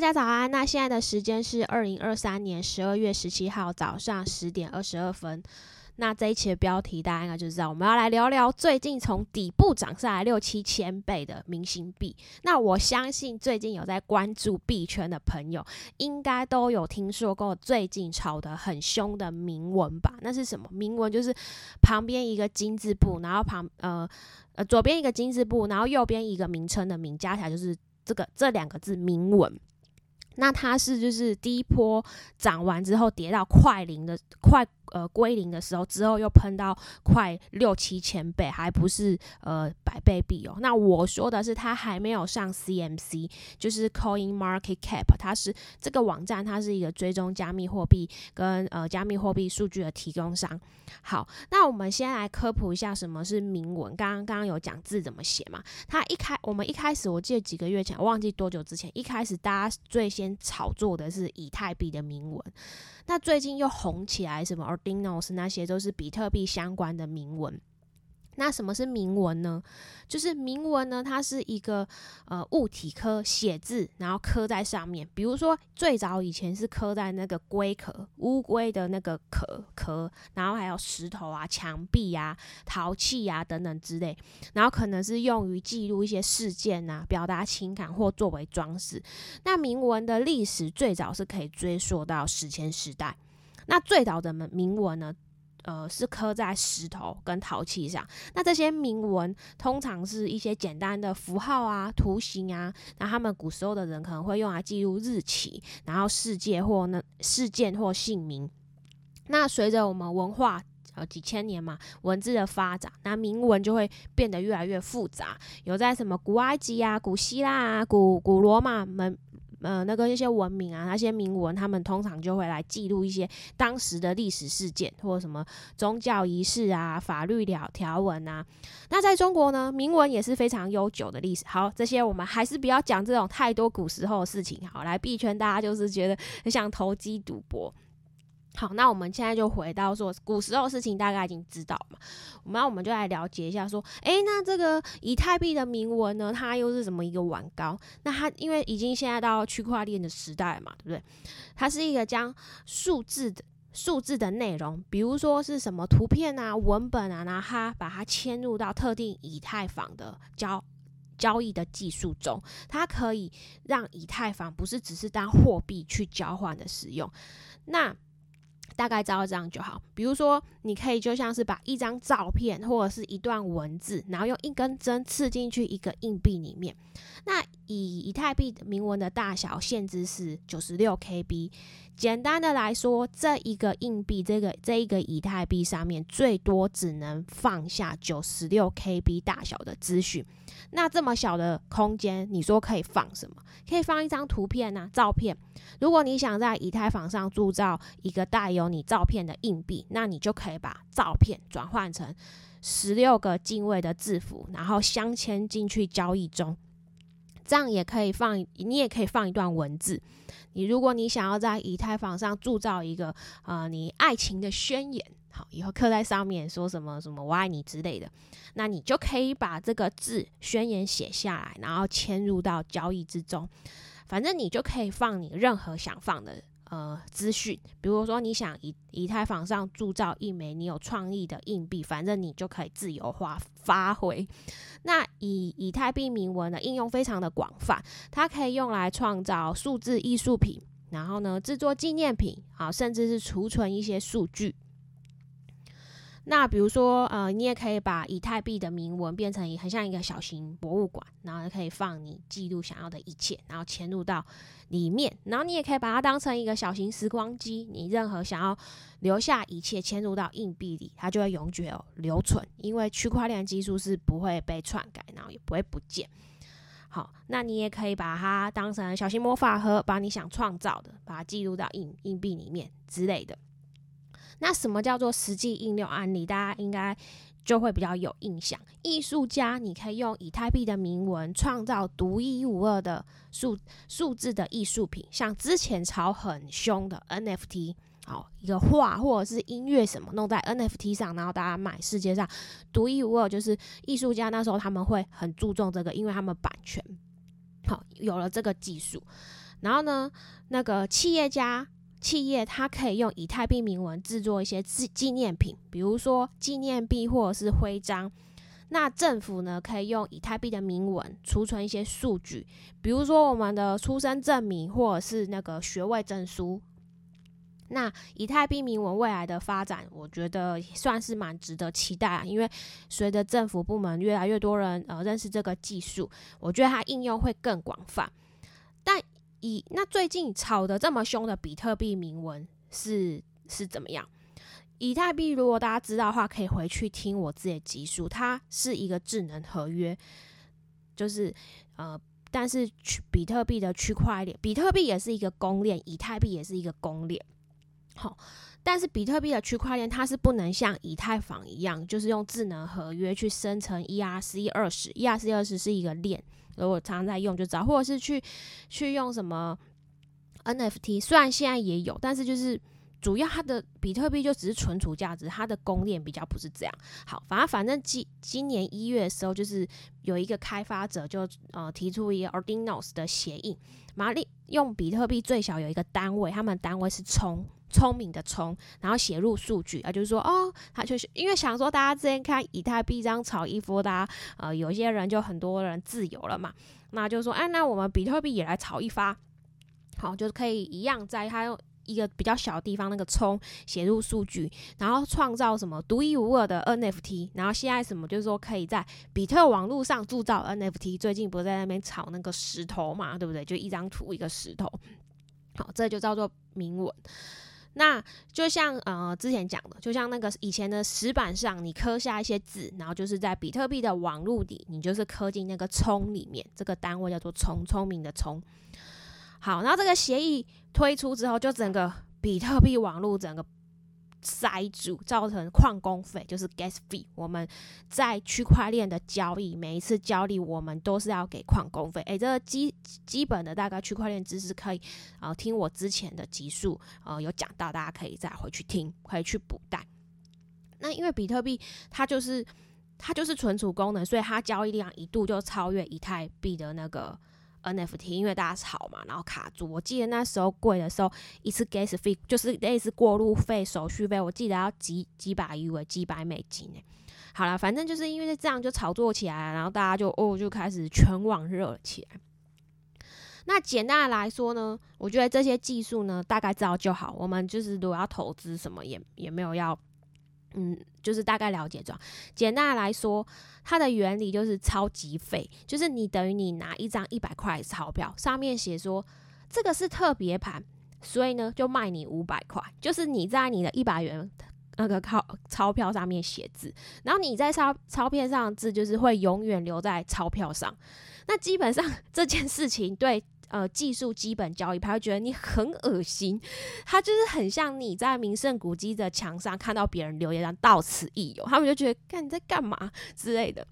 大家早安。那现在的时间是二零二三年十二月十七号早上十点二十二分。那这一期的标题大家应该就知道，我们要来聊聊最近从底部涨上来六七千倍的明星币。那我相信最近有在关注币圈的朋友，应该都有听说过最近炒得很凶的铭文吧？那是什么？铭文就是旁边一个金字部，然后旁呃呃左边一个金字部，然后右边一个名称的名，加起来就是这个这两个字铭文。那它是就是第一波涨完之后跌到快零的快。呃，归零的时候，之后又喷到快六七千倍，还不是呃百倍币哦。那我说的是，它还没有上 CMC，就是 Coin Market Cap，它是这个网站，它是一个追踪加密货币跟呃加密货币数据的提供商。好，那我们先来科普一下什么是铭文。刚刚刚刚有讲字怎么写嘛？它一开，我们一开始我记得几个月前，忘记多久之前，一开始大家最先炒作的是以太币的铭文。那最近又红起来，什么 Dinos 那些都是比特币相关的铭文。那什么是铭文呢？就是铭文呢，它是一个呃物体刻写字，然后刻在上面。比如说最早以前是刻在那个龟壳、乌龟的那个壳壳，然后还有石头啊、墙壁啊、陶器啊等等之类。然后可能是用于记录一些事件啊，表达情感或作为装饰。那铭文的历史最早是可以追溯到史前时代。那最早的铭文呢？呃，是刻在石头跟陶器上。那这些铭文通常是一些简单的符号啊、图形啊。那他们古时候的人可能会用来记录日期，然后世界或那事件或姓名。那随着我们文化呃几千年嘛，文字的发展，那铭文就会变得越来越复杂。有在什么古埃及啊、古希腊啊、古古罗马们。呃，那个一些文明啊，那些铭文，他们通常就会来记录一些当时的历史事件，或者什么宗教仪式啊、法律条条文啊。那在中国呢，铭文也是非常悠久的历史。好，这些我们还是不要讲这种太多古时候的事情。好，来币圈大家就是觉得很想投机赌博。好，那我们现在就回到说古时候的事情，大概已经知道嘛。那我们就来了解一下，说，诶，那这个以太币的铭文呢，它又是什么一个玩高？那它因为已经现在到区块链的时代嘛，对不对？它是一个将数字的数字的内容，比如说是什么图片啊、文本啊，然后它把它嵌入到特定以太坊的交交易的技术中，它可以让以太坊不是只是当货币去交换的使用，那。大概知道这样就好。比如说，你可以就像是把一张照片或者是一段文字，然后用一根针刺进去一个硬币里面。那以以太币铭文的大小限制是九十六 KB。简单的来说，这一个硬币，这个这一个以太币上面最多只能放下九十六 KB 大小的资讯。那这么小的空间，你说可以放什么？可以放一张图片呐，照片。如果你想在以太坊上铸造一个带有你照片的硬币，那你就可以把照片转换成十六个进位的字符，然后镶嵌进去交易中。这样也可以放，你也可以放一段文字。你如果你想要在以太坊上铸造一个呃你爱情的宣言，好，以后刻在上面说什么什么我爱你之类的，那你就可以把这个字宣言写下来，然后嵌入到交易之中。反正你就可以放你任何想放的。呃，资讯，比如说你想以以太坊上铸造一枚你有创意的硬币，反正你就可以自由化发挥。那以以太币铭文的应用非常的广泛，它可以用来创造数字艺术品，然后呢制作纪念品，啊，甚至是储存一些数据。那比如说，呃，你也可以把以太币的铭文变成很像一个小型博物馆，然后可以放你记录想要的一切，然后嵌入到里面。然后你也可以把它当成一个小型时光机，你任何想要留下一切嵌入到硬币里，它就会永久留存，因为区块链技术是不会被篡改，然后也不会不见。好，那你也可以把它当成小型魔法盒，把你想创造的，把它记录到硬硬币里面之类的。那什么叫做实际应用案例？大家应该就会比较有印象。艺术家，你可以用以太币的铭文创造独一无二的数数字的艺术品，像之前炒很凶的 NFT，好一个画或者是音乐什么弄在 NFT 上，然后大家买，世界上独一无二，就是艺术家那时候他们会很注重这个，因为他们版权好有了这个技术。然后呢，那个企业家企业它可以用以太币铭文制作一些纪纪念品，比如说纪念币或者是徽章。那政府呢，可以用以太币的铭文储存一些数据，比如说我们的出生证明或者是那个学位证书。那以太币铭文未来的发展，我觉得算是蛮值得期待啊，因为随着政府部门越来越多人呃认识这个技术，我觉得它应用会更广泛。但以那最近炒得这么凶的比特币铭文是是怎么样？以太币如果大家知道的话，可以回去听我自己的集数，它是一个智能合约，就是呃，但是区比特币的区块链，比特币也是一个公链，以太币也是一个公链。好，但是比特币的区块链它是不能像以太坊一样，就是用智能合约去生成 ERC 二十，ERC 二十是一个链，如果常常在用就知道，或者是去去用什么 NFT，虽然现在也有，但是就是。主要它的比特币就只是存储价值，它的公链比较不是这样。好，反正反正今今年一月的时候，就是有一个开发者就呃提出一个 Ordinals 的协议，马利用比特币最小有一个单位，他们单位是冲聪明的聪，然后写入数据啊，就是说哦，他就是因为想说大家之前看以太币这样炒一波，大家呃有些人就很多人自由了嘛，那就说哎，那我们比特币也来炒一发，好，就是可以一样在它用。一个比较小的地方，那个冲写入数据，然后创造什么独一无二的 NFT，然后现在什么就是说可以在比特网络上铸造 NFT。最近不是在那边炒那个石头嘛，对不对？就一张图一个石头，好，这就叫做铭文。那就像呃之前讲的，就像那个以前的石板上，你刻下一些字，然后就是在比特币的网路里，你就是刻进那个聪里面，这个单位叫做聪，聪明的聪。好，然后这个协议推出之后，就整个比特币网路整个塞住，造成矿工费，就是 gas fee。我们在区块链的交易，每一次交易我们都是要给矿工费。诶，这个基基本的大概区块链知识可以啊，听我之前的集数呃有讲到，大家可以再回去听，可以去补带。那因为比特币它就是它就是存储功能，所以它交易量一度就超越以太币的那个。NFT，因为大家炒嘛，然后卡住。我记得那时候贵的时候，一次 gas 费就是类似过路费、手续费，我记得要几几百 U 几百美金呢。好了，反正就是因为这样就炒作起来，然后大家就哦就开始全网热了起来。那简单的来说呢，我觉得这些技术呢，大概知道就好。我们就是如果要投资什么，也也没有要。嗯，就是大概了解这样。简单来说，它的原理就是超级费，就是你等于你拿一张一百块钞票，上面写说这个是特别盘，所以呢就卖你五百块。就是你在你的一百元那个钞钞票上面写字，然后你在钞钞片上的字就是会永远留在钞票上。那基本上 这件事情对。呃，技术基本交易他会觉得你很恶心，他就是很像你在名胜古迹的墙上看到别人留言，到此一游，他们就觉得看你在干嘛之类的。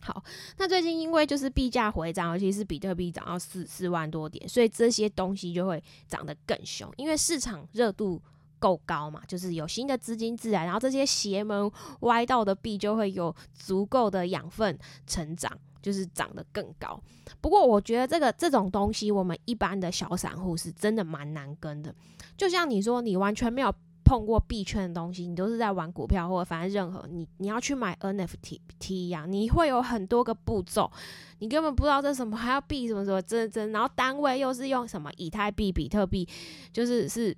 好，那最近因为就是币价回涨，尤其是比特币涨到四四万多点，所以这些东西就会涨得更凶，因为市场热度够高嘛，就是有新的资金自来，然后这些邪门歪道的币就会有足够的养分成长。就是长得更高，不过我觉得这个这种东西，我们一般的小散户是真的蛮难跟的。就像你说，你完全没有碰过币圈的东西，你都是在玩股票或者反正任何你你要去买 NFT T 一样，你会有很多个步骤，你根本不知道这什么还要币什么什么真真，然后单位又是用什么以太币、比特币，就是是，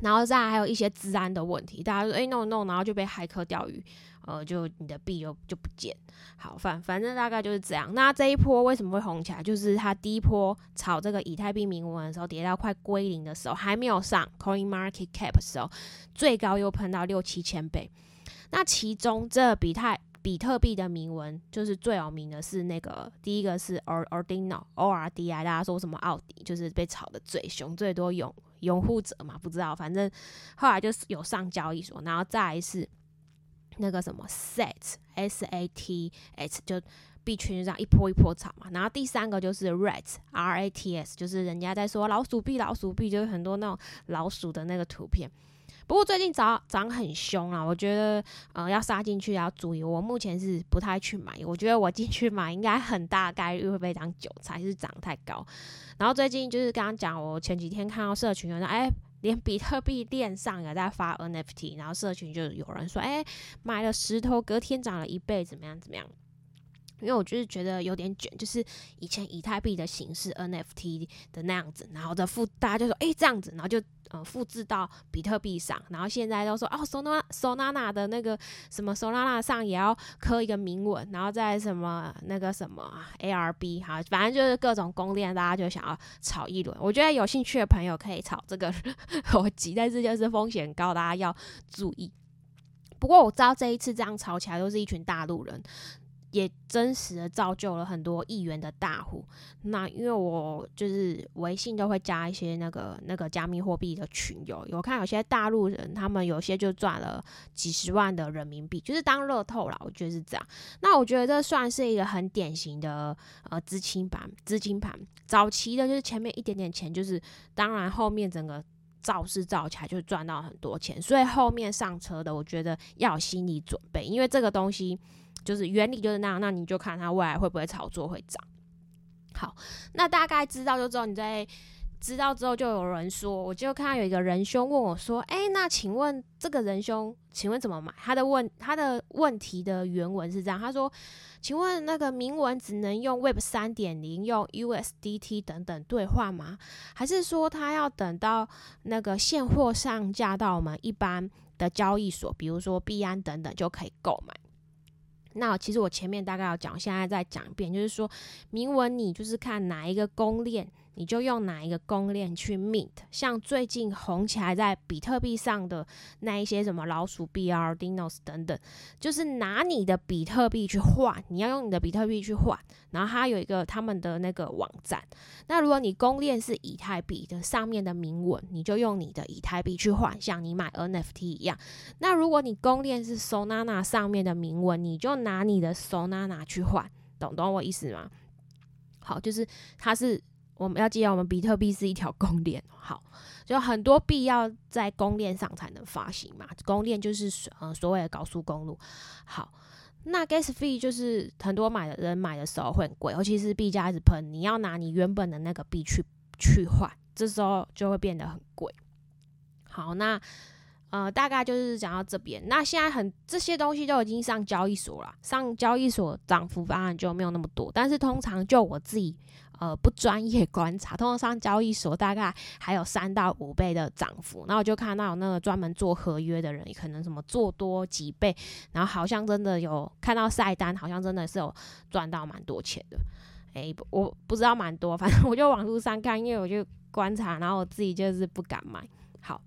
然后再还有一些治安的问题，大家说哎弄弄，然后就被骇客钓鱼。呃，就你的币就就不见，好反反正大概就是这样。那这一波为什么会红起来？就是它第一波炒这个以太币铭文的时候，跌到快归零的时候，还没有上 Coin Market Cap 的时候，最高又喷到六七千倍。那其中这比太比特币的铭文，就是最有名的是那个第一个是 Ordinal O R D I，大家说什么奥迪，就是被炒的最凶、最多拥拥护者嘛，不知道，反正后来就是有上交易所，然后再是。那个什么 SAT S A T S 就币圈就这样一波一波炒嘛，然后第三个就是 RAT R A T S，就是人家在说老鼠币老鼠币，就是很多那种老鼠的那个图片。不过最近涨涨很凶啊，我觉得呃要杀进去要注意。我目前是不太去买，我觉得我进去买应该很大概率会被当韭菜，是涨太高。然后最近就是刚刚讲，我前几天看到社群有人哎，连比特币链上也在发 NFT，然后社群就有人说哎，买了石头隔天涨了一倍，怎么样怎么样？因为我就是觉得有点卷，就是以前以太币的形式 NFT 的那样子，然后的复大家就说哎这样子，然后就呃复制到比特币上，然后现在都说哦 Solana Solana 的那个什么 Solana 上也要刻一个铭文，然后再什么那个什么 ARB 哈，反正就是各种公链，大家就想要炒一轮。我觉得有兴趣的朋友可以炒这个逻辑，但是就是风险高，大家要注意。不过我知道这一次这样炒起来都是一群大陆人。也真实的造就了很多亿元的大户。那因为我就是微信都会加一些那个那个加密货币的群友，有看有些大陆人，他们有些就赚了几十万的人民币，就是当乐透啦。我觉得是这样。那我觉得这算是一个很典型的呃资金盘，资金盘早期的就是前面一点点钱，就是当然后面整个造势造起来就赚到很多钱，所以后面上车的，我觉得要有心理准备，因为这个东西。就是原理就是那样，那你就看它未来会不会炒作会涨。好，那大概知道就知道，你在知道之后就有人说，我就看到有一个仁兄问我说：“哎，那请问这个仁兄，请问怎么买？”他的问他的问题的原文是这样，他说：“请问那个铭文只能用 Web 三点零用 USDT 等等兑换吗？还是说他要等到那个现货上架到我们一般的交易所，比如说币安等等就可以购买？”那其实我前面大概要讲，现在再讲一遍，就是说铭文你就是看哪一个公链。你就用哪一个公链去 mint，像最近红起来在比特币上的那一些什么老鼠币啊、Dinos 等等，就是拿你的比特币去换，你要用你的比特币去换，然后它有一个他们的那个网站。那如果你公链是以太币的上面的铭文，你就用你的以太币去换，像你买 NFT 一样。那如果你公链是 Solana 上面的铭文，你就拿你的 Solana 去换，懂懂我意思吗？好，就是它是。我们要记得，我们比特币是一条公链，好，就很多币要在公链上才能发行嘛。公链就是呃所谓的高速公路。好，那 gas fee 就是很多买的人买的时候会很贵，尤其是币价一直喷，你要拿你原本的那个币去去换，这时候就会变得很贵。好，那。呃，大概就是讲到这边。那现在很这些东西都已经上交易所了，上交易所涨幅当然就没有那么多。但是通常就我自己呃不专业观察，通常上交易所大概还有三到五倍的涨幅。那我就看到那个专门做合约的人，可能什么做多几倍，然后好像真的有看到晒单，好像真的是有赚到蛮多钱的。诶，我不知道蛮多，反正我就网络上看，因为我就观察，然后我自己就是不敢买。好。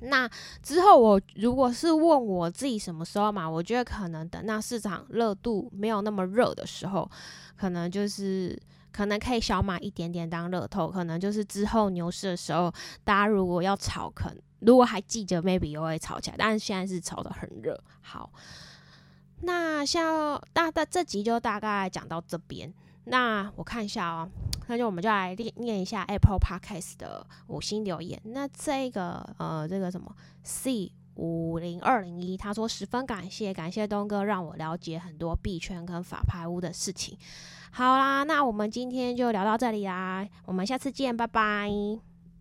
那之后，我如果是问我自己什么时候买，我觉得可能等那市场热度没有那么热的时候，可能就是可能可以小买一点点当热透，可能就是之后牛市的时候，大家如果要炒，可能如果还记得，maybe 又会炒起来。但是现在是炒的很热。好，那像大大这集就大概讲到这边。那我看一下哦。那就我们就来念念一下 Apple Podcast 的五星留言。那这个呃，这个什么 C 五零二零一，他说十分感谢，感谢东哥让我了解很多币圈跟法拍屋的事情。好啦，那我们今天就聊到这里啦，我们下次见，拜拜。